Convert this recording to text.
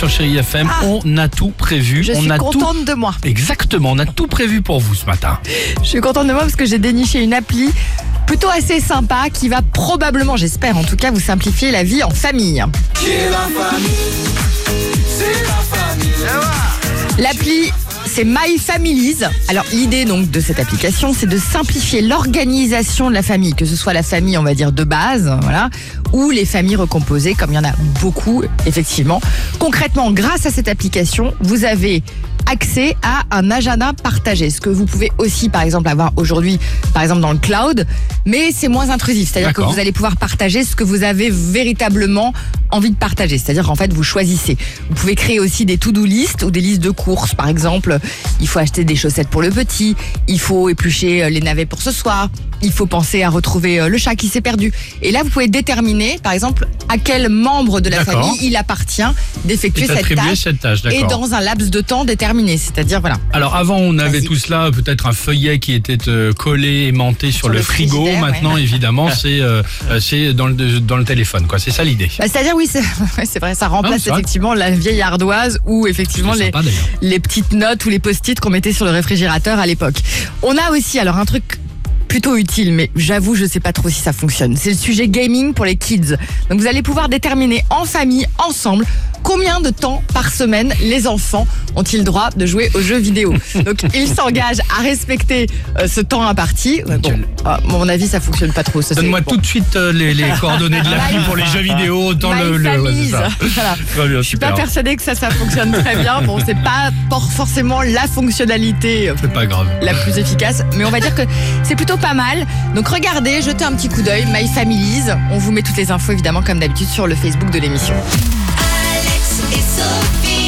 sur Chéri FM. Ah. On a tout prévu. Je on suis a contente de moi. tout. Exactement, on a tout prévu pour vous ce matin. Je suis contente de moi parce que j'ai déniché une appli plutôt assez sympa qui va probablement, j'espère en tout cas, vous simplifier la vie en famille. L'appli, c'est My Families. Alors l'idée donc de cette application, c'est de simplifier l'organisation de la famille, que ce soit la famille, on va dire de base, voilà, ou les familles recomposées, comme il y en a beaucoup, effectivement. Concrètement, grâce à cette application, vous avez accès à un agenda partagé, ce que vous pouvez aussi, par exemple, avoir aujourd'hui, par exemple dans le cloud, mais c'est moins intrusif. C'est-à-dire que vous allez pouvoir partager ce que vous avez véritablement envie de partager. C'est-à-dire qu'en fait, vous choisissez. Vous pouvez créer aussi des to-do list ou des listes de courses. Par exemple, il faut acheter des chaussettes pour le petit, il faut éplucher euh, les navets pour ce soir, il faut penser à retrouver euh, le chat qui s'est perdu. Et là, vous pouvez déterminer, par exemple, à quel membre de la famille il appartient d'effectuer Et cette tâche. cette tâche, Et dans un laps de temps déterminé. C'est-à-dire, voilà. Alors avant, on avait tout cela, peut-être un feuillet qui était euh, collé, aimanté sur, Sur le, le frigo. Maintenant, ouais. évidemment, c'est euh, dans le dans le téléphone. C'est ça l'idée. Bah, C'est-à-dire, oui, c'est ouais, vrai, ça remplace Ah, effectivement la vieille ardoise ou effectivement les, sympa, les petites notes ou les post-it qu'on mettait sur le réfrigérateur à l'époque. On a aussi alors un truc plutôt utile, mais j'avoue, je sais pas trop si ça fonctionne. C'est le sujet gaming pour les kids. Donc vous allez pouvoir déterminer en famille, ensemble, combien de temps par semaine les enfants ont-ils droit de jouer aux jeux vidéo. Donc ils s'engagent à respecter euh, ce temps imparti. Bon, Quel- à mon avis, ça fonctionne pas trop. Donne-moi bon. tout de suite euh, les, les coordonnées de l'appli pour les jeux vidéo, autant My le. le ouais, Families. c'est ça. Voilà. Très bien, Je suis pas persuadée que ça, ça fonctionne très bien. Bon, c'est pas forcément la fonctionnalité euh, C'est pas grave. la plus efficace, mais on va dire que c'est plutôt pas mal. Donc regardez, jetez un petit coup d'œil, My Families. On vous met toutes les infos évidemment comme d'habitude sur le Facebook de l'émission. It's Sophie.